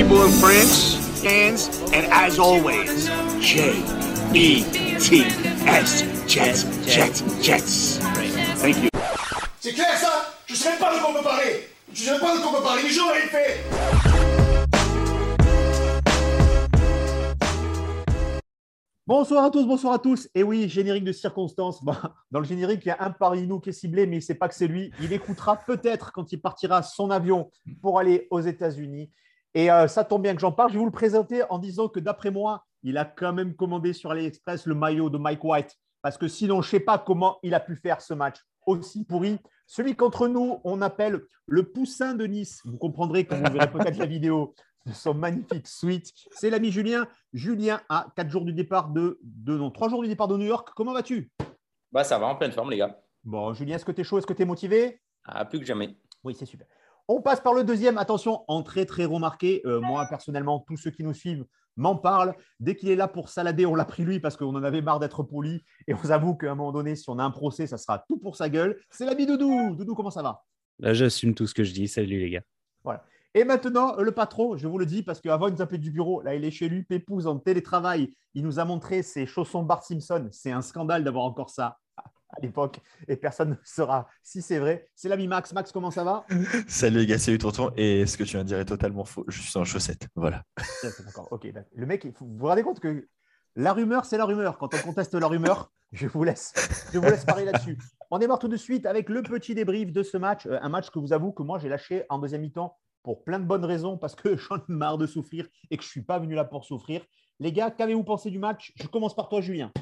people in France, fans, and as always, J E T S Jets, Jets, Jets. Thank you. C'est clair ça? Je sais même pas de quoi on peut parler Je sais même pas de quoi on peut parler, les gens ont fait Bonsoir à tous, bonsoir à tous. Et oui, générique de circonstance. Bah, dans le générique, il y a un parmi nous qui est ciblé, mais c'est pas que c'est lui. Il écoutera peut-être quand il partira son avion pour aller aux États-Unis. Et euh, ça tombe bien que j'en parle. Je vais vous le présenter en disant que d'après moi, il a quand même commandé sur AliExpress le maillot de Mike White. Parce que sinon, je ne sais pas comment il a pu faire ce match aussi pourri. Celui qu'entre nous, on appelle le poussin de Nice. Vous comprendrez quand vous verrez peut-être la vidéo de son magnifique suite. C'est l'ami Julien. Julien a quatre jours du départ de, de non, trois jours du départ de New York. Comment vas-tu? Bah ça va en pleine forme les gars. Bon, Julien, est-ce que tu es chaud? Est-ce que tu es motivé? Ah, Plus que jamais. Oui, c'est super. On passe par le deuxième. Attention, entrée très remarquée. Euh, moi, personnellement, tous ceux qui nous suivent m'en parlent. Dès qu'il est là pour salader, on l'a pris lui parce qu'on en avait marre d'être poli. Et on vous avoue qu'à un moment donné, si on a un procès, ça sera tout pour sa gueule. C'est l'ami Doudou. Doudou, comment ça va? Là, j'assume tout ce que je dis. Salut les gars. Voilà. Et maintenant, le patron, je vous le dis, parce qu'avant, il nous appelait du bureau. Là, il est chez lui, Pépouze, en télétravail. Il nous a montré ses chaussons Bart Simpson. C'est un scandale d'avoir encore ça à l'époque et personne ne saura si c'est vrai. C'est l'ami Max. Max, comment ça va? Salut les gars, salut Tonton. Et ce que tu viens de dire est totalement faux. Je suis en chaussettes. Voilà. D'accord. Ok. Le mec, vous vous rendez compte que la rumeur, c'est la rumeur. Quand on conteste la rumeur, je vous laisse, je vous laisse parler là-dessus. On démarre tout de suite avec le petit débrief de ce match. Euh, un match que vous avoue que moi, j'ai lâché en deuxième mi-temps pour plein de bonnes raisons parce que j'en ai marre de souffrir et que je ne suis pas venu là pour souffrir. Les gars, qu'avez-vous pensé du match? Je commence par toi, Julien.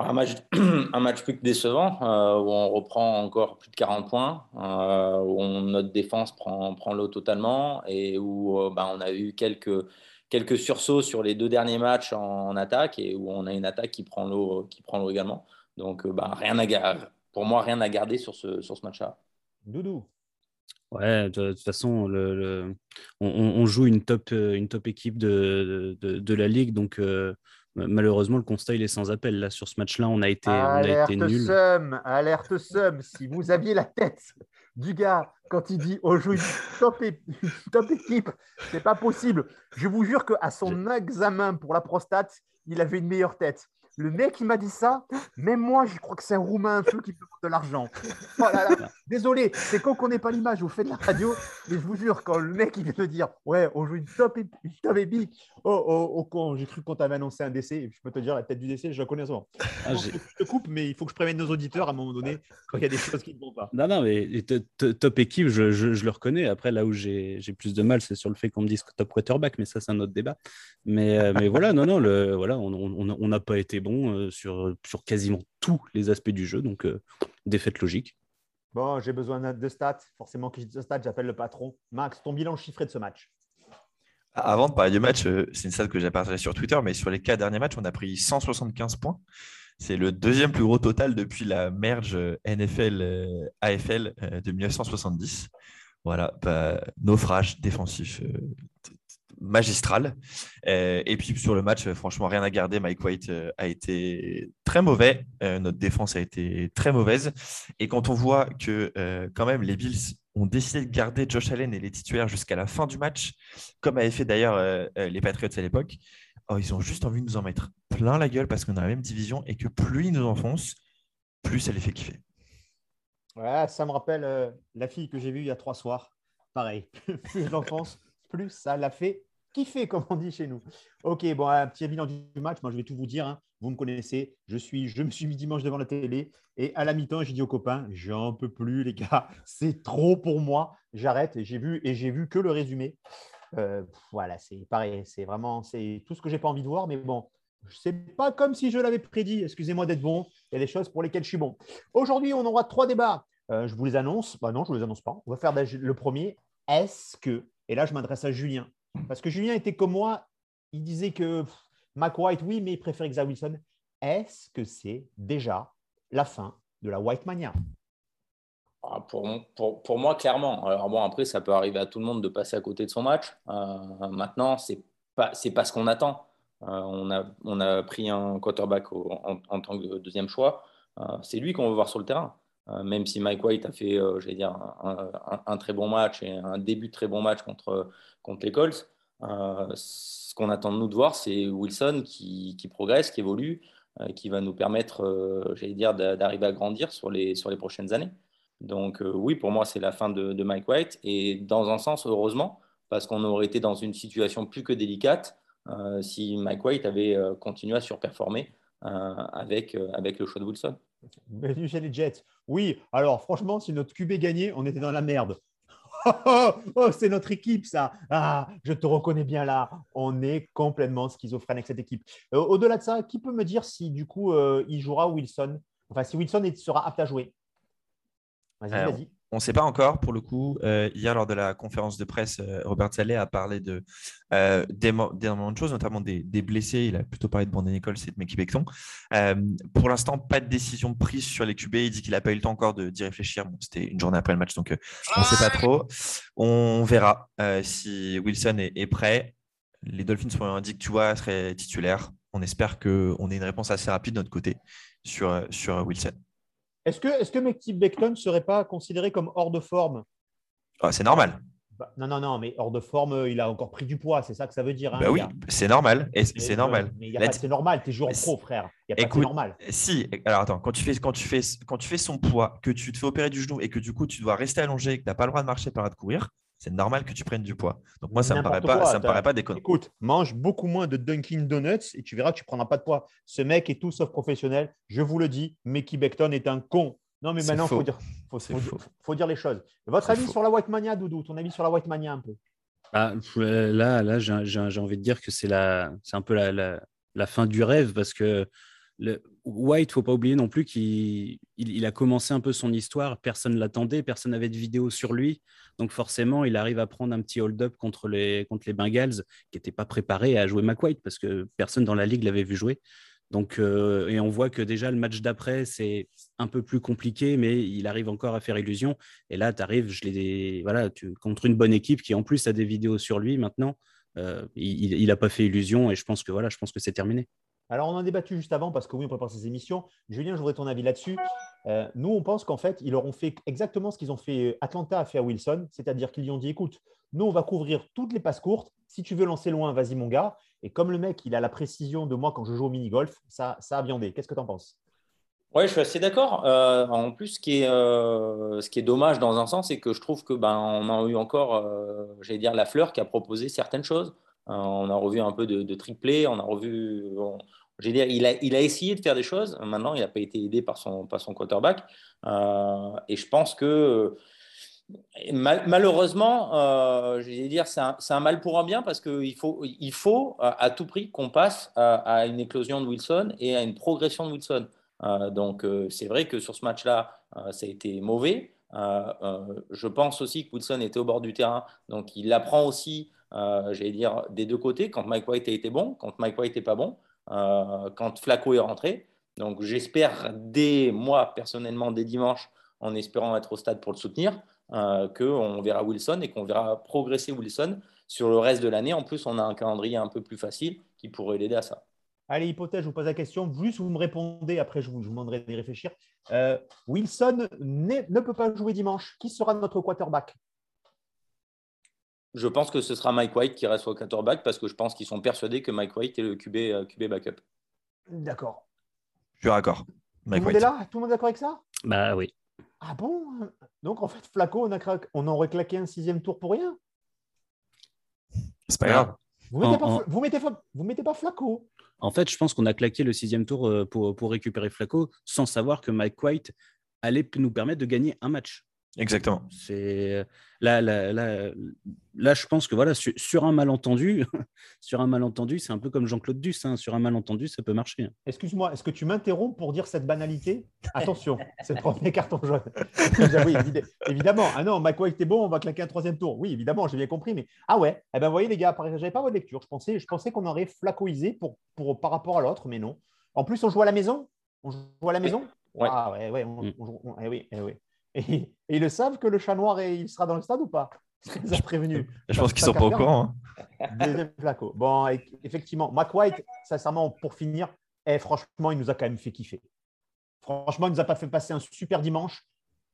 Un match, un match plus que décevant, euh, où on reprend encore plus de 40 points, euh, où notre défense prend, prend l'eau totalement et où euh, bah, on a eu quelques, quelques sursauts sur les deux derniers matchs en, attaque et où on a une attaque qui prend l'eau, qui prend l'eau également. Donc, bah, rien à, pour moi, rien à garder sur ce, sur ce match-là. Doudou. Ouais, de, toute façon, le, on, joue une top, une top équipe de, de, de la ligue, donc malheureusement, le constat il est sans appel. Là, sur ce match-là, on a été, alerte on a été Somme, alerte somme. Si vous aviez la tête du gars quand il dit on joue une top, top équipe, c'est pas possible. Je vous jure qu'à son examen pour la prostate, il avait une meilleure tête. Le mec, il m'a dit ça. Même moi, je crois que c'est un Roumain un peu qui peut de l'argent. Oh Désolé, c'est con qu'on n'ait pas l'image. Vous faites de la radio, mais je vous jure, quand le mec il vient de dire Ouais, on joue une top, une top épique. Oh, oh, oh, con, j'ai cru qu'on t'avait annoncé un décès. Et je peux te dire, la tête du décès, je la connais souvent. Ah, je te coupe, mais il faut que je prévienne nos auditeurs à un moment donné quand il y a des choses qui ne vont pas. Non, non, mais top équipe, je, je, le reconnais. Après, là où j'ai plus de mal, c'est sur le fait qu'on me dise top quarterback, mais ça, c'est un autre débat. Mais, euh, mais voilà, non, non, le, voilà, on n'a pas été bon euh, sur, sur quasiment tous les aspects du jeu. Donc, euh, défaite logique. Bon, j'ai besoin de stats. Forcément, qui de stats, j'appelle le patron. Max, ton bilan chiffré de ce match Avant de parler du match, euh, c'est une stat que j'ai partagée sur Twitter, mais sur les quatre derniers matchs, on a pris 175 points. C'est le deuxième plus gros total depuis la merge NFL-AFL de 1970. Voilà, bah, naufrage défensif magistral. Euh, et puis sur le match, franchement, rien à garder. Mike White euh, a été très mauvais. Euh, notre défense a été très mauvaise. Et quand on voit que quand même les Bills ont décidé de garder Josh Allen et les titulaires jusqu'à la fin du match, comme avaient fait d'ailleurs les Patriots à l'époque, oh, ils ont juste envie de nous en mettre plein la gueule parce qu'on a la même division et que plus ils nous enfoncent, plus ça les fait kiffer. Ça me rappelle la fille que j'ai vue il y a trois soirs. Pareil, plus je l'enfonce, plus ça l'a fait fait comme on dit chez nous. Ok, bon, un petit bilan du match. Moi, je vais tout vous dire. Hein. Vous me connaissez. Je, suis, je me suis mis dimanche devant la télé et à la mi-temps, j'ai dit aux copains J'en peux plus, les gars. C'est trop pour moi. J'arrête. Et j'ai vu, et j'ai vu que le résumé. Euh, voilà, c'est pareil. C'est vraiment c'est tout ce que j'ai pas envie de voir. Mais bon, c'est pas comme si je l'avais prédit. Excusez-moi d'être bon. Il y a des choses pour lesquelles je suis bon. Aujourd'hui, on aura trois débats. Euh, je vous les annonce. Bah non, je ne vous les annonce pas. On va faire le premier. Est-ce que, et là, je m'adresse à Julien, parce que Julien était comme moi, il disait que Mac White, oui, mais il préfère Xa Wilson. Est-ce que c'est déjà la fin de la White Mania? Ah, pour, pour, pour, moi, clairement. Alors bon, après, ça peut arriver à tout le monde de passer à côté de son match. Euh, maintenant, ce n'est pas, pas ce qu'on attend. Euh, on, a, on a pris un quarterback en, tant que deuxième choix. Euh, c'est lui qu'on veut voir sur le terrain. Même si Mike White a fait, j'allais dire, un, très bon match et un début de très bon match contre, contre les Colts. ce qu'on attend de nous de voir, c'est Wilson qui, qui, progresse, qui évolue, qui va nous permettre, j'allais dire, d'arriver à grandir sur les, sur les prochaines années. Donc oui, pour moi, c'est la fin de, Mike White. Et dans un sens, heureusement, parce qu'on aurait été dans une situation plus que délicate si Mike White avait continué à surperformer avec, avec le choix de Wilson. Bienvenue chez les Jets. Oui, alors franchement, si notre QB gagnait, on était dans la merde. Oh, oh, oh, c'est notre équipe, ça. Ah, je te reconnais bien là. On est complètement schizophrène avec cette équipe. Euh, au-delà de ça, qui peut me dire si du coup euh, il jouera Wilson? Enfin, si Wilson sera apte à jouer? Vas-y, euh, vas-y. On ne sait pas encore pour le coup. Euh, hier, lors de la conférence de presse, euh, Robert Saleh a parlé de euh, d'énormément de choses, notamment des, blessés. Il a plutôt parlé de Brandon Nichols et de Mickey Beckton. pour l'instant, pas de décision prise sur les QB. Il dit qu'il n'a pas eu le temps encore d'y réfléchir. C'était une journée après le match, donc on ne sait pas trop. On verra si Wilson est, prêt. Les Dolphins sont indiquent, tu vois, serait titulaire. On espère qu'on ait une réponse assez rapide de notre côté sur, sur Wilson. Est-ce que, est que Beckton ne serait pas considéré comme hors de forme? Ah, C'est normal. Bah, non, non, non, mais hors de forme, euh, il a encore pris du poids, c'est ça que ça veut dire. Hein, bah oui, c'est normal. c'est normal. Mais c'est normal, tu es joueur pro, frère. Il n'y a pas de normal. Si, alors attends, quand tu, fais, quand, tu fais, quand tu fais son poids, que tu te fais opérer du genou et que du coup tu dois rester allongé et que tu n'as pas le droit de marcher, pas le droit de courir, c'est normal que tu prennes du poids. Donc moi, ça ne me paraît pas, ça me paraît pas déconnant. Écoute, mange beaucoup moins de Dunkin' Donuts et tu verras que tu ne prendras pas de poids. Ce mec est tout sauf professionnel. Je vous le dis, Mickey Beckton est un con. Non, mais maintenant, il faut dire, faut, dire, les choses. Votre avis sur la White Mania, Doudou? Ton avis sur la White Mania un peu? Ah, Là, là j'ai envie de dire que c'est un peu la, la, fin du rêve parce que le, White, faut pas oublier non plus qu'il il, a commencé un peu son histoire. Personne ne l'attendait, personne n'avait de vidéo sur lui. Donc forcément, il arrive à prendre un petit hold-up contre les, contre les Bengals qui n'étaient pas préparés à jouer McWhite parce que personne dans la ligue l'avait vu jouer. Donc, euh, et on voit que déjà le match d'après, c'est un peu plus compliqué, mais il arrive encore à faire illusion. Et là, tu arrives, je l'ai, voilà, tu, contre une bonne équipe qui en plus a des vidéos sur lui maintenant. Euh, il n'a pas fait illusion et je pense que c'est terminé. Alors, on en a débattu juste avant parce que oui, on prépare ces émissions. Julien, je voudrais ton avis là-dessus. Euh, nous, on pense qu'en fait, ils auront fait exactement ce qu'ils ont fait Atlanta à faire Wilson, c'est-à-dire qu'ils lui ont dit écoute, nous, on va couvrir toutes les passes courtes. Si tu veux lancer loin, vas-y, mon gars. Et comme le mec, il a la précision de moi quand je joue au mini-golf, ça, ça a viandé. Qu'est-ce que tu en penses? Oui, je suis assez d'accord. Euh, en plus, ce qui, est, euh, ce qui est dommage dans un sens, c'est que je trouve que ben, on a eu encore, euh, j'allais dire, la fleur qui a proposé certaines choses. on a revu un peu de triplé, on a revu. Dire, il a, il a essayé de faire des choses. Maintenant, il n'a pas été aidé par son, par son quarterback. et je pense que malheureusement, euh, je dire, c'est un, mal pour un bien parce qu'il faut, il faut à, tout prix qu'on passe à, une éclosion de Wilson et à une progression de Wilson. Euh, donc, euh, c'est vrai que sur ce match-là, ça a été mauvais. je pense aussi que Wilson était au bord du terrain, donc il apprend aussi, j'allais dire, des deux côtés, quand Mike White a été bon, quand Mike White n'est pas bon, quand Flacco est rentré. Donc, j'espère dès moi, personnellement, dès dimanche, en espérant être au stade pour le soutenir, euh, qu'on verra Wilson et qu'on verra progresser Wilson sur le reste de l'année. En plus, on a un calendrier un peu plus facile qui pourrait l'aider à ça. Allez, hypothèse, je vous pose la question. Juste, vous me répondez, après, je vous, demanderai d'y réfléchir. Euh, Wilson ne peut pas jouer dimanche. Qui sera notre quarterback? Je pense que ce sera Mike White qui reste au quarterback parce que je pense qu'ils sont persuadés que Mike White est le QB, euh, QB backup. D'accord. Je suis d'accord. Tout le monde est là? Tout le monde est d'accord avec ça? Bah oui. Ah bon? Donc en fait, Flaco, on, a on aurait claqué un sixième tour pour rien C'est pas grave. Vous mettez, pas, Vous, mettez vous mettez pas Flaco En fait, je pense qu'on a claqué le sixième tour euh, pour, pour récupérer Flaco sans savoir que Mike White allait nous permettre de gagner un match. Exactement. C'est là, là, là, là, je pense que voilà, sur, un malentendu, sur un malentendu, c'est un peu comme Jean-Claude Duss. Hein, sur un malentendu, ça peut marcher. Excuse-moi, est-ce que tu m'interromps pour dire cette banalité? Attention, c'est le premier carton jaune. oui, évidemment. Ah non, McWhite était bon, on va claquer un troisième tour. Oui, évidemment, j'ai bien compris. Mais ah ouais, eh ben, vous voyez les gars, j'avais pas votre lecture. Je pensais, je pensais qu'on aurait flacoisé pour, pour, par rapport à l'autre, mais non. En plus, on joue à la maison? On joue à la maison? Ah ouais, ouais, on, mm. eh oui, eh oui. Et, ils le savent que le chat noir, il sera dans le stade ou pas? Ils ont prévenu. Je pense qu'ils sont pas au courant. Hein. Deuxième flaco. Bon, effectivement, Mac White, sincèrement, pour finir, eh, franchement, il nous a quand même fait kiffer. Franchement, il nous a pas fait passer un super dimanche.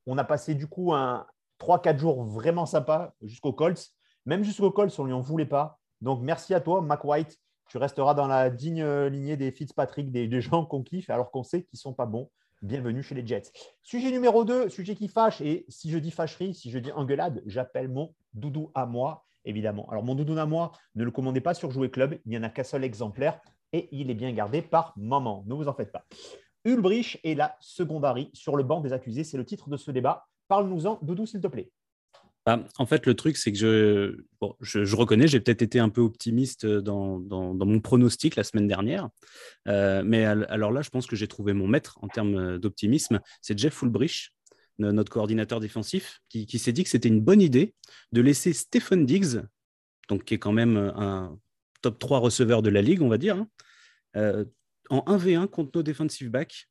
On a passé du coup un 3-4 jours vraiment sympa jusqu'au Colts. Même jusqu'au Colts, on ne lui en voulait pas. Donc, merci à toi, Mac White. Tu resteras dans la digne lignée des Fitzpatrick, des, des gens qu'on kiffe, alors qu'on sait qu'ils ne sont pas bons. Bienvenue chez les Jets. Sujet numéro 2, sujet qui fâche. Et si je dis fâcherie, si je dis engueulade, j'appelle mon doudou à moi, évidemment. Alors, mon doudou à moi, ne le commandez pas sur Jouer Club. Il n'y en a qu'un seul exemplaire et il est bien gardé par maman. Ne vous en faites pas. Ulbrich et la secondary sur le banc des accusés. C'est le titre de ce débat. Parle-nous-en, Doudou, s'il te plaît. Bah, en fait, le truc, c'est que je, reconnais, j'ai peut-être été un peu optimiste dans, dans, mon pronostic la semaine dernière. Euh, mais alors là, je pense que j'ai trouvé mon maître en termes d'optimisme. C'est Jeff Fulbrich, notre coordinateur défensif, qui, s'est dit que c'était une bonne idée de laisser Stephen Diggs, qui est quand même un top 3 receveur de la ligue, on va dire, hein, euh, en 1v1 contre nos defensive backs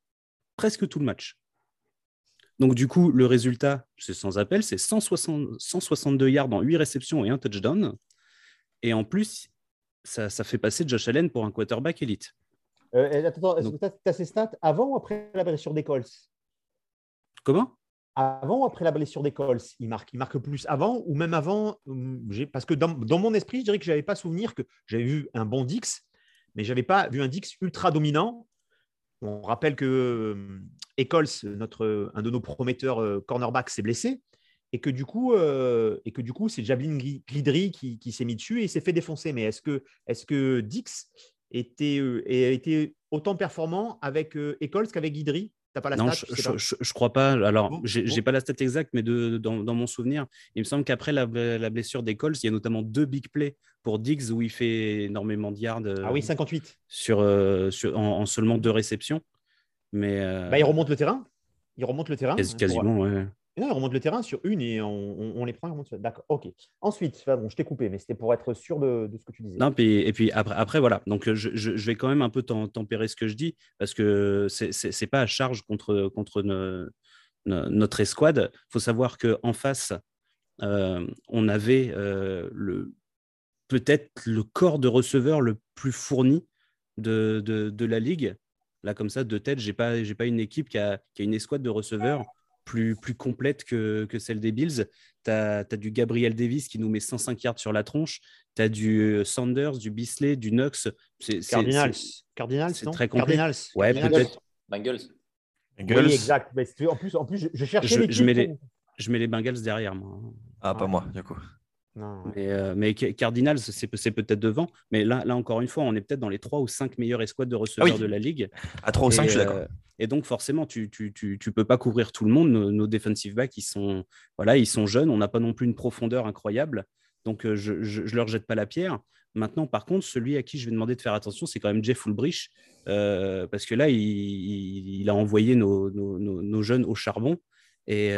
presque tout le match. Donc, du coup, le résultat, c'est sans appel, c'est 160, 162 yards en 8 réceptions et un touchdown. Et en plus, ça, ça fait passer Josh Allen pour un quarterback élite. Euh, attends, est-ce que tu as ces stats avant ou après la blessure des Colts? Comment? Avant ou après la blessure des Colts? Il marque, il marque plus avant ou même avant Parce que dans, dans, mon esprit, je dirais que je n'avais pas souvenir que j'avais vu un bon Dix, mais je n'avais pas vu un Dix ultra dominant on rappelle que euh, Eccles, notre, un de nos prometteurs euh, cornerback, s'est blessé et que du coup, euh, et que du coup, c'est Javelin Glidry qui, qui s'est mis dessus et il s'est fait défoncer. Mais est-ce que, est que Dix était, a été autant performant avec Eccles qu'avec Guidry pas la non, stat, je, ne je, je, crois pas. Alors, bon, j'ai bon. pas la stat exacte, mais de, dans, dans, mon souvenir, il me semble qu'après la, la, blessure d'Eccles, il y a notamment deux big plays pour Diggs où il fait énormément de yards. Ah oui, 58. Sur, euh, sur en, en, seulement deux réceptions. Mais euh... bah, il remonte le terrain. Il remonte le terrain. Quasiment, pour... ouais. Non, il remonte le terrain sur une et on, on, on les prend. D'accord, ok. Ensuite, bon, je t'ai coupé, mais c'était pour être sûr de, de, ce que tu disais. Non, puis, et puis après, après voilà. Donc, je, je, je, vais quand même un peu tempérer ce que je dis parce que ce n'est pas à charge contre, contre ne, ne, notre escouade. Il faut savoir qu'en face, euh, on avait euh, le, peut-être le corps de receveur le plus fourni de, de, de la ligue. Là, comme ça, de tête, je n'ai pas, pas une équipe qui a, qui a une escouade de receveurs plus, plus complète que, que celle des Bills. Tu as, as, du Gabriel Davis qui nous met 105 yards sur la tronche. Tu as du Sanders, du Bisley, du Knox. Cardinals. Cardinals, c'est très complet. Cardinals. Ouais, peut-être. Bengals. Bengals. Oui, exact. Mais en, plus, en plus, je cherchais je, je mets, les, je mets les Bengals derrière moi. Ah, pas moi, du coup. Non, mais, euh, mais, Cardinals, c'est peut-être devant. Mais là, là, encore une fois, on est peut-être dans les 3 ou 5 meilleures escouades de receveurs ah oui. de la ligue. À 3 ou 5, je suis d'accord. Euh, et donc, forcément, tu ne tu, tu, tu, peux pas couvrir tout le monde. Nos, nos, defensive backs, ils sont, voilà, ils sont jeunes. On n'a pas non plus une profondeur incroyable. Donc, euh, je ne leur jette pas la pierre. Maintenant, par contre, celui à qui je vais demander de faire attention, c'est quand même Jeff Ulbrich. Parce que là, il, il, il a envoyé nos, nos, nos, jeunes au charbon. Et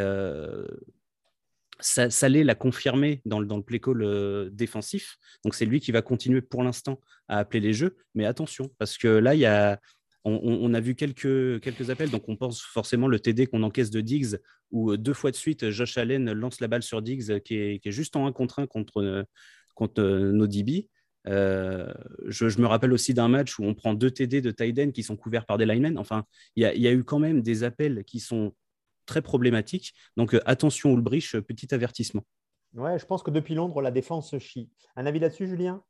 euh, Salé l'a confirmé dans le, dans le play call euh, défensif. Donc, c'est lui qui va continuer pour l'instant à appeler les jeux. Mais attention, parce que là, il y a, on, a vu quelques, quelques appels. Donc, on pense forcément le TD qu'on encaisse de Diggs, où euh, deux fois de suite, Josh Allen lance la balle sur Diggs, qui est, qui est juste en 1 contre 1 contre, contre nos DB. Euh, je, me rappelle aussi d'un match où on prend deux TD de Tyden qui sont couverts par des linemen. Enfin, il y, a eu quand même des appels qui sont très problématique. Donc euh, attention Ulbrich, petit avertissement. Ouais, je pense que depuis Londres, la défense chie. Un avis là-dessus, Julien?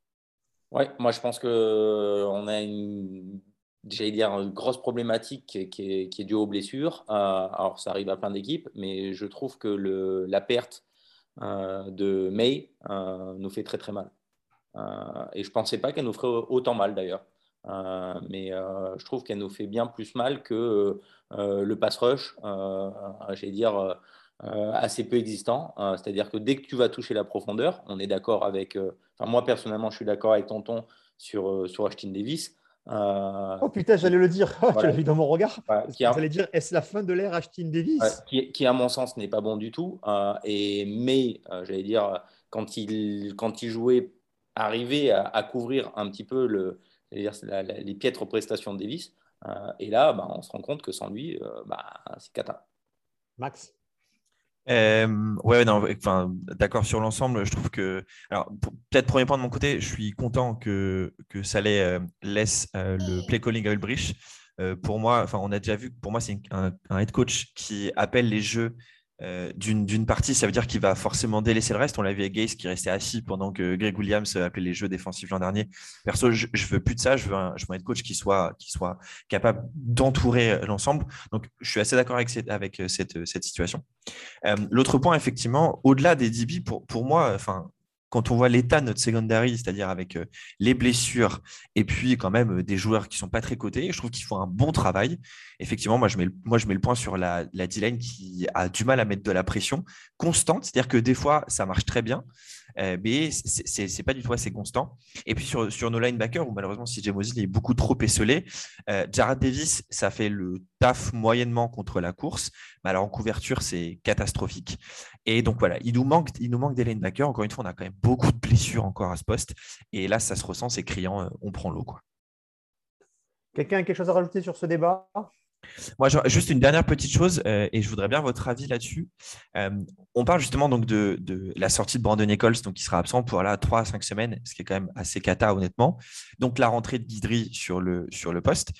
Oui, moi je pense qu'on a une, j'allais dire, une grosse problématique qui est, qui est due aux blessures. Euh, alors ça arrive à plein d'équipes, mais je trouve que le, la perte euh, de May euh, nous fait très très mal. Euh, et je ne pensais pas qu'elle nous ferait autant mal d'ailleurs. Euh, mais je trouve qu'elle nous fait bien plus mal que euh, le pass rush, euh, j'allais dire, euh, assez peu existant. C'est-à-dire que dès que tu vas toucher la profondeur, on est d'accord avec. Enfin, moi, personnellement, je suis d'accord avec Tonton sur, sur Ashton Davis. Euh, oh putain, j'allais le dire, voilà. tu l'as vu dans mon regard. Ouais, qui a... J'allais dire, est-ce la fin de l'ère Ashton Davis? Ouais, qui, qui, à mon sens, n'est pas bon du tout. Euh, et, mais, euh, j'allais dire, quand il, quand il jouait, arrivait à, à couvrir un petit peu le, dire, la, la, les piètres prestations de Davis, euh, et là, bah, on se rend compte que sans lui, euh, bah, c'est cata. Max? Euh, ouais, non, enfin, d'accord sur l'ensemble. Je trouve que, alors, peut-être premier point de mon côté, je suis content que que Saleh euh, laisse euh, le play calling à Ulbrich. Euh, pour moi, enfin, on a déjà vu que pour moi, c'est un, un, head coach qui appelle les jeux euh, d'une partie, ça veut dire qu'il va forcément délaisser le reste. On l'a vu avec Gaze qui restait assis pendant que Greg Williams appelait les jeux défensifs l'an dernier. Perso, je, ne veux plus de ça. Je veux je veux un coach qui soit, qui soit capable d'entourer l'ensemble. Donc, je suis assez d'accord avec, cette, avec cette, cette situation. L'autre point, effectivement, au-delà des DB, pour, pour moi, enfin, quand on voit l'état de notre secondary, c'est-à-dire avec euh, les blessures et puis quand même euh, des joueurs qui sont pas très cotés, je trouve qu'ils font un bon travail. Effectivement, moi je mets le, point sur la, la D-line qui a du mal à mettre de la pression constante, c'est-à-dire que des fois ça marche très bien, mais c'est pas du tout assez constant. Et puis sur, nos linebackers, où malheureusement CJ Mosley est beaucoup trop esselé, euh, Jared Davis, ça fait le taf moyennement contre la course, alors en couverture, c'est catastrophique. Et donc voilà, il nous manque, il nous manque des linebackers. Encore une fois, on a quand même beaucoup de blessures encore à ce poste. Et là, ça se ressent, c'est criant, euh, on prend l'eau. Quelqu'un a quelque chose à rajouter sur ce débat? Moi, juste une dernière petite chose, euh, et je voudrais bien votre avis là-dessus. Euh, on parle justement donc de, la sortie de Brandon Nichols, donc qui sera absent pour là 3 à 5 semaines, ce qui est quand même assez cata, honnêtement. Donc la rentrée de Guidry sur le poste.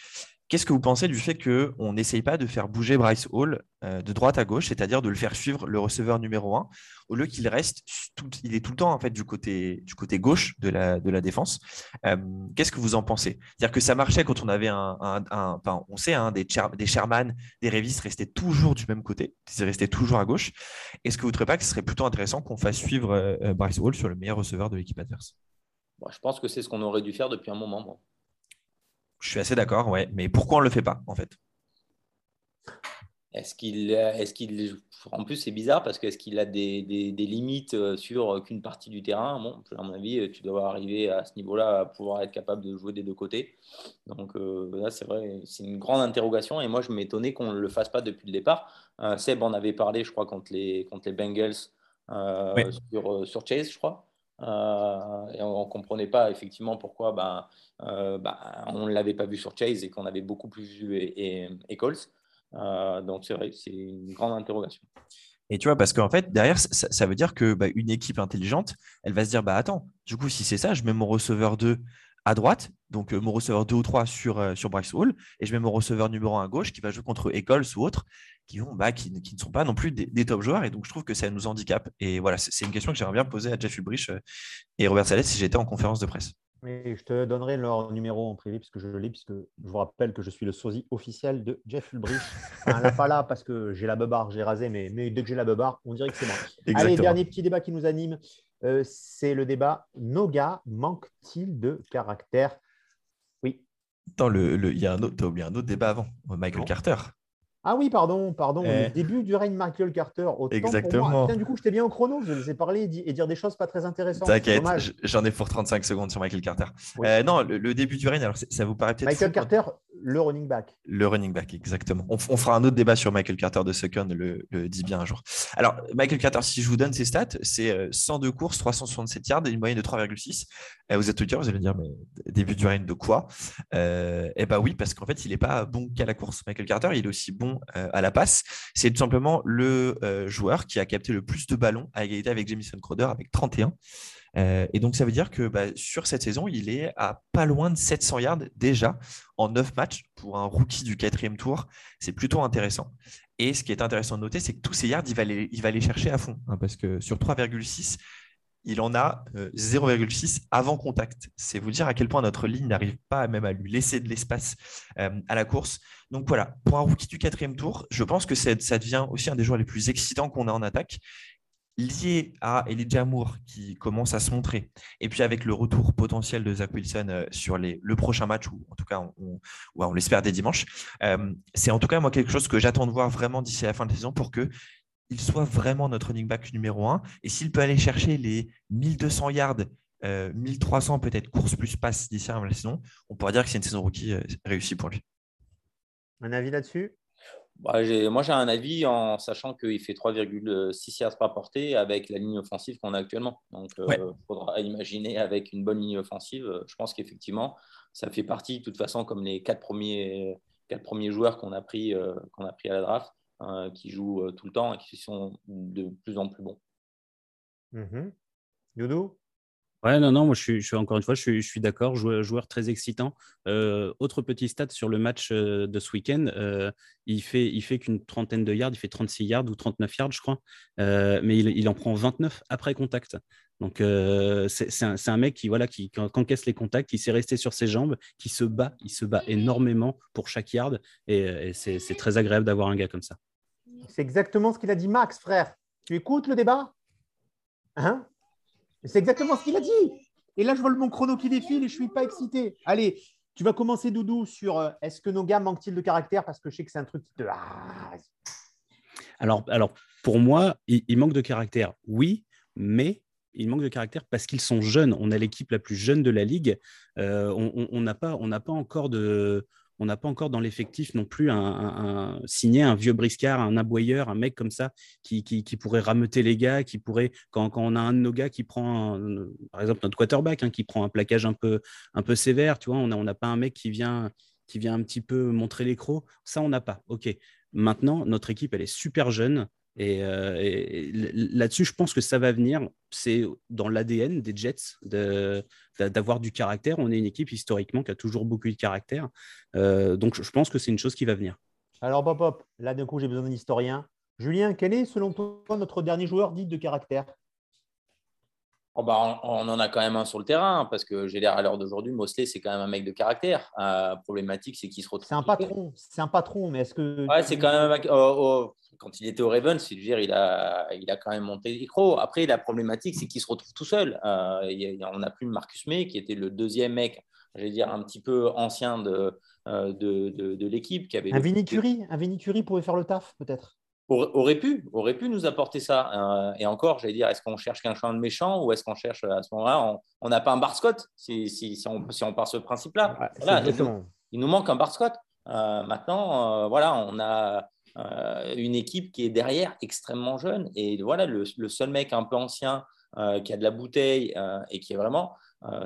Qu'est-ce que vous pensez du fait qu'on n'essaye pas de faire bouger Bryce Hall euh, de droite à gauche, c'est-à-dire de le faire suivre le receveur numéro 1, au lieu qu'il reste, il est tout le temps en fait du côté, gauche de la, défense. Euh, qu'est-ce que vous en pensez? C'est-à-dire que ça marchait quand on avait un, on sait, hein, des, des Sherman, des Revis restaient toujours du même côté, ils restaient toujours à gauche. Est-ce que vous ne trouvez pas que ce serait plutôt intéressant qu'on fasse suivre euh, Bryce Hall sur le meilleur receveur de l'équipe adverse? Je pense que c'est ce qu'on aurait dû faire depuis un moment. Je suis assez d'accord, ouais. Mais pourquoi on ne le fait pas, en fait? Est-ce qu'il. Est qu'il en plus, c'est bizarre parce qu'est-ce qu'il a des, des, limites euh, sur qu'une partie du terrain? Bon, à mon avis, tu dois arriver à ce niveau-là à pouvoir être capable de jouer des deux côtés. Donc euh, là, c'est vrai, c'est une grande interrogation. Et moi, je m'étonnais qu'on ne le fasse pas depuis le départ. Euh, Seb en avait parlé, je crois, contre les, contre les Bengals sur, sur Chase, je crois. Euh, et on ne comprenait pas effectivement pourquoi ben, euh, ben, on ne l'avait pas vu sur Chase et qu'on avait beaucoup plus vu et, euh, donc c'est vrai, c'est une grande interrogation. Et tu vois, parce qu'en fait, derrière, ça, veut dire que bah, une équipe intelligente, elle va se dire, bah attends, du coup, si c'est ça, je mets mon receveur 2 à droite, donc mon receveur 2 ou 3 sur, sur Bryce Hall, et je mets mon receveur numéro 1 à gauche qui va jouer contre Eccles ou autre, qui, bah, qui, qui, ne sont pas non plus des, top joueurs. Et donc, je trouve que ça nous handicape. Et voilà, c'est une question que j'aimerais bien poser à Jeff Ulbrich euh, et Robert Salès si j'étais en conférence de presse. je te donnerai leur numéro en privé puisque je le lis, puisque je vous rappelle que je suis le sosie officiel de Jeff Ulbrich. Enfin, là, pas là parce que j'ai la beubare, j'ai rasé, mais, mais dès que j'ai la beubare, on dirait que c'est moi. Allez, dernier petit débat qui nous anime, euh, c'est le débat Noga manque-t-il de caractère? Oui. Dans le, il y a un autre, as oublié un autre débat avant, Michael Carter. Ah oui, pardon, pardon. Le eh. début du règne Michael Carter. Exactement. du coup, j'étais bien au chrono. Je vous ai parlé et dire des choses pas très intéressantes. T'inquiète, j'en ai pour 35 secondes sur Michael Carter. Euh, non, le, début du règne, alors ça vous paraît peut-être. Michael Carter, le running back. Le running back, exactement. On, fera un autre débat sur Michael Carter de second, le, le dit bien un jour. Alors, Michael Carter, si je vous donne ses stats, c'est 102 euh, courses, 367 yards une moyenne de 3,6. Euh, vous êtes auditeurs, vous allez dire, mais début du règne de quoi? Eh bien oui, parce qu'en fait, il n'est pas bon qu'à la course. Michael Carter, il est aussi bon à la passe c'est tout simplement le euh, joueur qui a capté le plus de ballons à égalité avec Jamison Crowder avec 31. Euh, et donc, ça veut dire que bah, sur cette saison, il est à pas loin de 700 yards déjà en 9 matchs pour un rookie du quatrième tour. C'est plutôt intéressant. Et ce qui est intéressant de noter, c'est que tous ces yards, il va les, il va les chercher à fond. Hein, parce que sur 3,6, il en a 0,6 euh, avant contact. C'est vous dire à quel point notre ligne n'arrive pas même à lui laisser de l'espace euh, à la course. Donc voilà, pour un rookie du quatrième tour, je pense que ça devient aussi un des joueurs les plus excitants qu'on a en attaque, lié à Elijah Moore qui commence à se montrer, et puis avec le retour potentiel de Zach Wilson euh, sur le prochain match, ou en tout cas on, l'espère dès dimanche, c'est en tout cas moi quelque chose que j'attends de voir vraiment d'ici la fin de saison pour que il soit vraiment notre running back numéro un. Et s'il peut aller chercher les 1200 yards, 1300 euh, peut-être course plus passe d'ici à la saison, on pourrait dire que c'est une saison rookie euh, réussie pour lui. Un avis là-dessus? Bah, Moi, j'ai un avis en sachant qu'il fait 3,6 yards par portée avec la ligne offensive qu'on a actuellement. Donc, il euh, faudra imaginer avec une bonne ligne offensive. Je pense qu'effectivement, ça fait partie, de toute façon, comme les quatre premiers, quatre premiers joueurs qu'on a, pris, qu'on a pris à la draft Hein, qui jouent euh, tout le temps et qui sont de plus en plus bons. Mmh Doudou Ouais, non, non, moi je suis, encore une fois, je suis, d'accord. Joueur, très excitant. Euh, autre petit stat sur le match euh, de ce week-end, euh, il fait, il fait qu'une trentaine de yards, il fait 36 yards ou 39 yards, je crois, mais il, en prend 29 après contact. Donc c'est un, un, mec qui, voilà, qui, qui encaisse les contacts, qui s'est resté sur ses jambes, qui se bat, il se bat énormément pour chaque yard, et, et c'est très agréable d'avoir un gars comme ça. C'est exactement ce qu'il a dit Max, frère. Tu écoutes le débat? Hein? C'est exactement ce qu'il a dit. Et là, je vois mon chrono qui défile et je ne suis pas excité. Allez, tu vas commencer, Doudou, sur euh, est-ce que nos gars manquent-ils de caractère? Parce que je sais que c'est un truc qui te. Ah, alors, pour moi, il, il, manque de caractère, oui, mais il manque de caractère parce qu'ils sont jeunes. On a l'équipe la plus jeune de la ligue. Euh, on n'a pas encore de on n'a pas encore dans l'effectif non plus un, signé un vieux briscard, un aboyeur, un mec comme ça qui, pourrait rameuter les gars, qui pourrait, quand, on a un de nos gars qui prend, par exemple notre quarterback, hein, qui prend un plaquage un peu, un peu sévère, tu vois, on n'a pas un mec qui vient, qui vient un petit peu montrer les. Ça, on n'a pas. OK. Maintenant, notre équipe, elle est super jeune. Et, euh, là-dessus, je pense que ça va venir. C'est dans l'ADN des Jets d'avoir du caractère. On est une équipe historiquement qui a toujours beaucoup de caractère. Euh, donc, je pense que c'est une chose qui va venir. Alors, Bob, Bob là, d'un coup, j'ai besoin d'un historien. Julien, quel est, selon toi, notre dernier joueur dit de caractère? Oh bah, on, en a quand même un sur le terrain, parce que j'ai l'air à l'heure d'aujourd'hui, Mosley, c'est quand même un mec de caractère. Euh, problématique, c'est qu'il se retrouve. C'est un patron, c'est un patron, mais est-ce que. Ouais, c'est quand même un mec. Oh, oh, quand il était au Ravens, il a, il a quand même monté les micro. Après, la problématique, c'est qu'il se retrouve tout seul. Euh, on n'a plus Marcus May, qui était le deuxième mec, j'allais dire, un petit peu ancien de, euh, de, de, l'équipe. Qui avait un Vinicuri, un Vinicuri pouvait faire le taf, peut-être aurait pu, aurait pu nous apporter ça. Euh, et encore, j'allais dire, est-ce qu'on cherche quelqu'un de méchant ou est-ce qu'on cherche à ce moment-là On n'a pas un Bar Scott si, si, si, on, si on part ce principe-là. il, nous manque un Bar Scott. maintenant, voilà, on a euh, une équipe qui est derrière extrêmement jeune. Et voilà, le, seul mec un peu ancien euh, qui a de la bouteille euh, et qui est vraiment,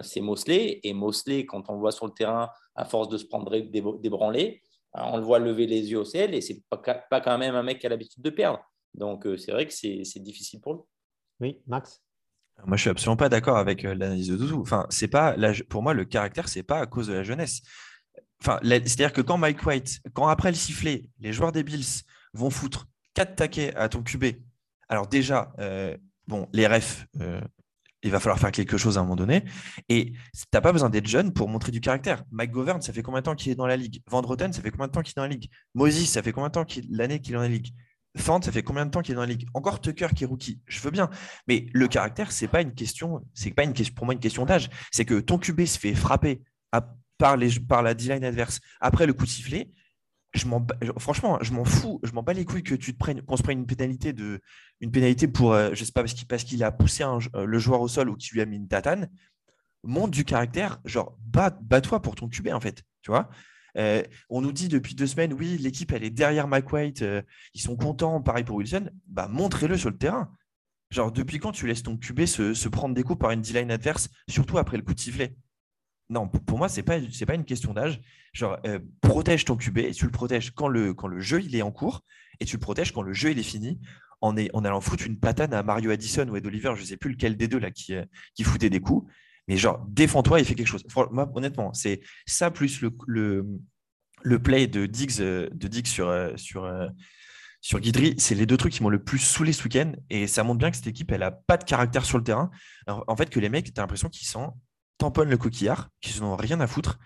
c'est Mosley. Et Mosley, quand on le voit sur le terrain, à force de se prendre débranler, on le voit lever les yeux au ciel et c'est pas, pas quand même un mec qui a l'habitude de perdre. Donc c'est vrai que c'est difficile pour lui. Oui, Max? Moi, je suis absolument pas d'accord avec l'analyse de Doudou. Enfin, c'est pas pour moi le caractère, c'est pas à cause de la jeunesse. C'est-à-dire que quand Mike White, quand après le sifflet, les joueurs des Bills vont foutre quatre taquets à ton QB, alors déjà, euh, bon, les refs, euh, il va falloir faire quelque chose à un moment donné. Et tu n'as pas besoin d'être jeune pour montrer du caractère. Mike Govern, ça fait combien de temps qu'il est dans la ligue? Van Roten, ça fait combien de temps qu'il est dans la ligue? Moses, ça fait combien de temps qu'il l'année qu'il est dans la ligue? Fant, ça fait combien de temps qu'il est dans la ligue? Encore Tucker qui est rookie, je veux bien. Mais le caractère, c'est pas une question, c'est pas une question, pour moi une question d'âge. C'est que ton QB se fait frapper à par, la D-line adverse après le coup de sifflet, franchement, je m'en fous, je m'en bats les couilles que tu te prennes, qu'on se prenne une pénalité pour, euh, je sais pas parce qu'il a poussé euh, le joueur au sol ou qu'il lui a mis une tatane. Montre du caractère, genre bats, toi pour ton QB en fait, tu. Euh, on nous dit depuis deux semaines, oui, l'équipe elle est derrière Mike White, ils sont contents, pareil pour Wilson. Bah montrez-le sur le terrain. Genre depuis quand tu laisses ton QB se, se prendre des coups par une D-line adverse, surtout après le coup de sifflet? Non, pour moi, ce n'est pas, une question d'âge. Genre, euh, protège ton QB et tu le protèges quand le, jeu est en cours et tu le protèges quand le jeu est fini en, en allant foutre une patane à Mario Addison ou Ed Oliver, je ne sais plus lequel des deux qui, euh, qui foutait des coups. Mais genre, défends-toi et fais quelque chose. Moi, honnêtement, c'est ça plus le, play de Diggs, euh, sur Guidry, c'est les deux trucs qui m'ont le plus saoulé ce week-end. Et ça montre bien que cette équipe, elle n'a pas de caractère sur le terrain. en fait, que les mecs, tu as l'impression qu'ils sont tamponnent le coquillard, qui n'ont rien à foutre.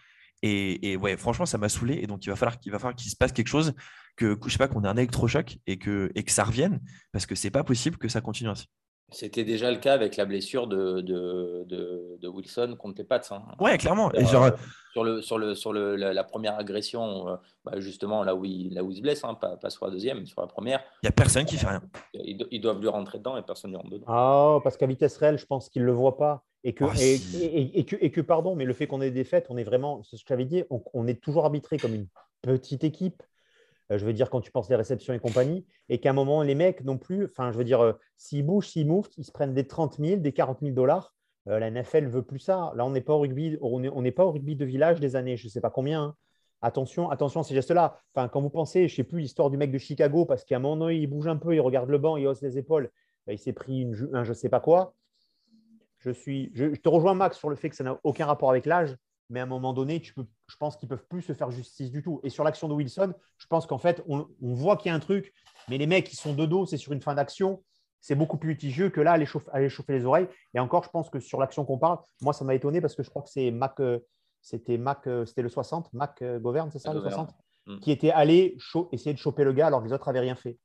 Et, ouais, franchement, ça m'a saoulé. Et donc, il va falloir qu'il va falloir qu'il se passe quelque chose, que je sais pas, qu'on ait un électrochoc et que, et que ça revienne, parce que c'est pas possible que ça continue ainsi. C'était déjà le cas avec la blessure de, de, de, Wilson contre les Pats. Hein. Ouais, clairement. Euh, genre... Sur, le, sur, le, sur le, la, première agression, euh, bah, justement, là où, il, là où il se blesse, hein, pas, pas, sur la deuxième, mais sur la première. Il n'y a personne qui fait rien. Ils, doivent lui rentrer dedans et personne ne rentre dedans. Ah, parce qu'à vitesse réelle, je pense qu'il ne le voit pas. Et que, ah, et, et, que, et, que, pardon, mais le fait qu'on ait des défaites, on est vraiment, c'est ce que j'avais dit, on, est toujours arbitré comme une petite équipe. Euh, je veux dire, quand tu penses les réceptions et compagnie, et qu'à un moment, les mecs non plus, enfin, je veux dire, euh, s'ils bougent, s'ils mouvent, ils se prennent des 30 000, des 40 000 dollars. Euh, la NFL veut plus ça. Là, on n'est pas au rugby, on n'est pas au rugby de village des années, je ne sais pas combien. Hein. Attention, attention à ces gestes-là. Enfin, quand vous pensez, je ne sais plus l'histoire du mec de Chicago, parce qu'à un moment, il bouge un peu, il regarde le banc, il hausse les épaules, il s'est pris une, un je ne sais pas quoi je, suis, je, te rejoins, Max, sur le fait que ça n'a aucun rapport avec l'âge, mais à un moment donné, tu peux, je pense qu'ils ne peuvent plus se faire justice du tout. Et sur l'action de Wilson, je pense qu'en fait, on, voit qu'il y a un truc, mais les mecs, qui sont de dos, c'est sur une fin d'action. C'est beaucoup plus litigieux que là, aller chauffer, chauffer, les oreilles. Et encore, je pense que sur l'action qu'on parle, moi, ça m'a étonné parce que je crois que c'est Mac, euh, c'était Mac, euh, c'était le 60, Mac euh, Govern, c'est ça, le 60, mm. qui était allé essayer de choper le gars alors que les autres n'avaient rien fait.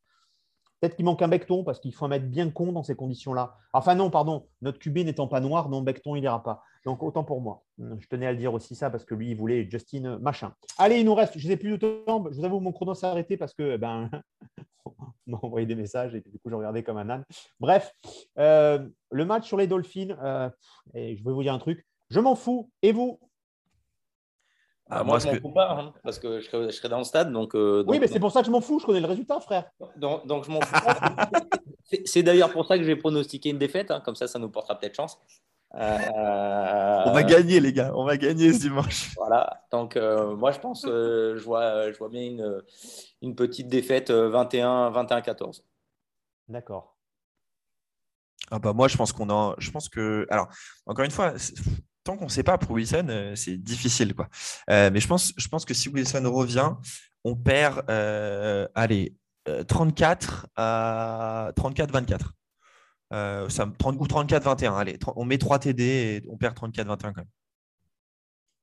Peut-être qu'il manque un Becton parce qu'il faut mettre bien con dans ces conditions-là. Enfin, non, pardon, notre QB n'étant pas noir, non, Becton, il n'ira pas. Donc, autant pour moi. Je tenais à le dire aussi ça parce que lui, il voulait Justin euh, machin. Allez, il nous reste, je n'ai plus de temps. Je vous avoue, mon chrono s'est arrêté parce que, ben, on m'a envoyé des messages et du coup, j'ai regardé comme un âne. Bref, euh, le match sur les Dolphins, euh, et je vais vous dire un truc, je m'en fous. Et vous? Ah, moi, je m'en fous pas, hein, parce que je serai, dans le stade. Donc, euh, oui, mais c'est pour ça que je m'en fous. Je connais le résultat, frère. Donc, donc je m'en fous pas. c'est d'ailleurs pour ça que j'ai pronostiqué une défaite. Hein, comme ça, ça nous portera peut-être chance. Euh... On va gagner, les gars. On va gagner ce dimanche. Voilà. Donc, euh, moi, je pense, euh, je, vois, je vois bien une, une petite défaite 21-14. D'accord. Ah bah moi, je pense qu'on a. Je pense que. Alors, encore une fois, tant qu'on ne sait pas pour Wilson, euh, c'est difficile. Quoi. Euh, mais je pense, je pense que si Wilson revient, on perd euh, allez, 34 à 34-24. ça, 30, ou 34-21. Allez, on met 3 TD et on perd 34-21 quand même.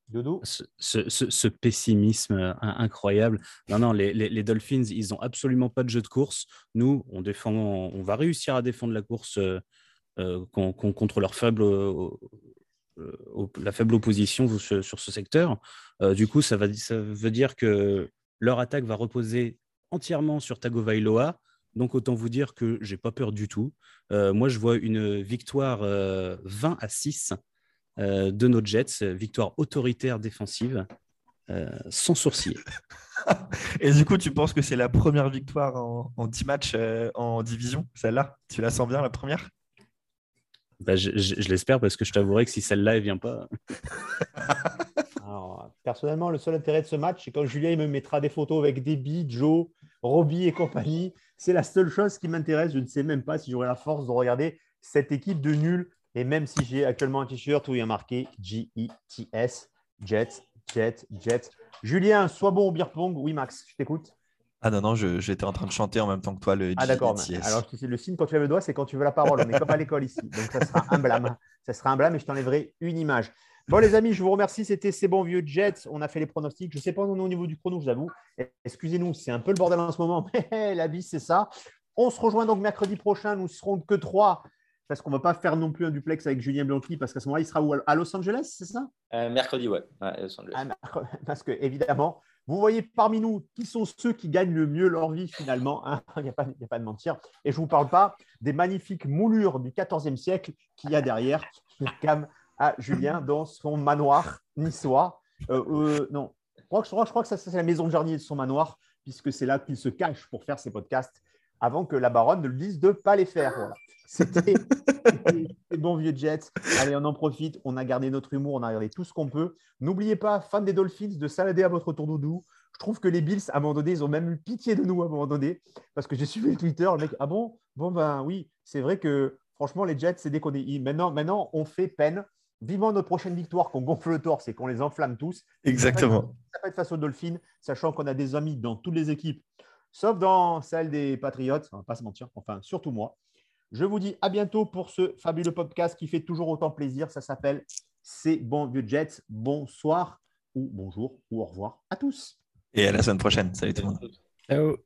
Dodo ce, pessimisme incroyable. Non, non, les, Dolphins, ils n'ont absolument pas de jeu de course. Nous, on, défend, on va réussir à défendre la course contre leur faible la faible opposition sur, ce secteur. Euh, du coup, ça, veut dire que leur attaque va reposer entièrement sur Tagovailoa. Donc, autant vous dire que j'ai pas peur du tout. Euh, moi, je vois une victoire 20 à 6 de nos Jets, victoire autoritaire défensive, sans sourciller. Et du coup, tu penses que c'est la première victoire en, en 10 matchs en division, celle-là? Tu la sens bien, la première? Bah, je, l'espère parce que je t'avouerai que si celle-là, elle vient pas. personnellement, le seul intérêt de ce match, c'est quand Julien me mettra des photos avec Debbie, Joe, Robbie et compagnie. C'est la seule chose qui m'intéresse. Je ne sais même pas si j'aurai la force de regarder cette équipe de nuls. Et même si j'ai actuellement un t-shirt où il y a marqué G-E-T-S, Jets, Jets, Jets. Julien, sois bon au beer pong. Oui, Max, je t'écoute. Ah non, non, j'étais en train de chanter en même temps que toi le Ah d'accord. Alors, le signe quand tu lèves le doigt, c'est quand tu veux la parole. On est comme à l'école ici. Donc, ça sera un blâme. Ça sera un blâme et je t'enlèverai une image. Bon, les amis, je vous remercie. C'était ces bons vieux Jets. On a fait les pronostics. Je ne sais pas où on est au niveau du chrono, je vous Excusez-nous, c'est un peu le bordel en ce moment, mais la vie, c'est ça. On se rejoint donc mercredi prochain. Nous serons que trois parce qu'on ne va pas faire non plus un duplex avec Julien Blanqui parce qu'à ce moment-là, il sera où? À Los Angeles, c'est ça? Euh, Mercredi, ouais. Los Angeles. Ah, parce que, évidemment, vous voyez parmi nous qui sont ceux qui gagnent le mieux leur vie finalement. Hein. Il n'y a, pas, de mentir. Et je ne vous parle pas des magnifiques moulures du XIVe siècle qu'il y a derrière cam à Julien dans son manoir niçois. Euh, euh, non, je crois, je crois, que ça, c'est la maison de jardinier de son manoir, puisque c'est là qu'il se cache pour faire ses podcasts avant que la baronne ne le dise de ne pas les faire. Voilà. C'était bon vieux Jets. Allez, on en profite. On a gardé notre humour, on a gardé tout ce qu'on peut. N'oubliez pas, fan des Dolphins, de salader à votre tour doudou. Je trouve que les Bills, à un moment donné, ils ont même eu pitié de nous à un moment donné. Parce que j'ai suivi le Twitter, le mec, ah bon? Bon, ben oui, c'est vrai que franchement, les Jets, c'est déconné. Maintenant, maintenant, on fait peine. Vivant notre prochaine victoire, qu'on gonfle le torse et qu'on les enflamme tous. Exactement. Ça va être face aux Dolphins, sachant qu'on a des amis dans toutes les équipes, sauf dans celle des Patriots, on va pas se mentir, enfin, surtout moi. Je vous dis à bientôt pour ce fabuleux podcast qui fait toujours autant plaisir. Ça s'appelle C'est bon vieux Jets. Bonsoir ou bonjour ou au revoir à tous. Et à la semaine prochaine. Salut tout le monde. Ciao.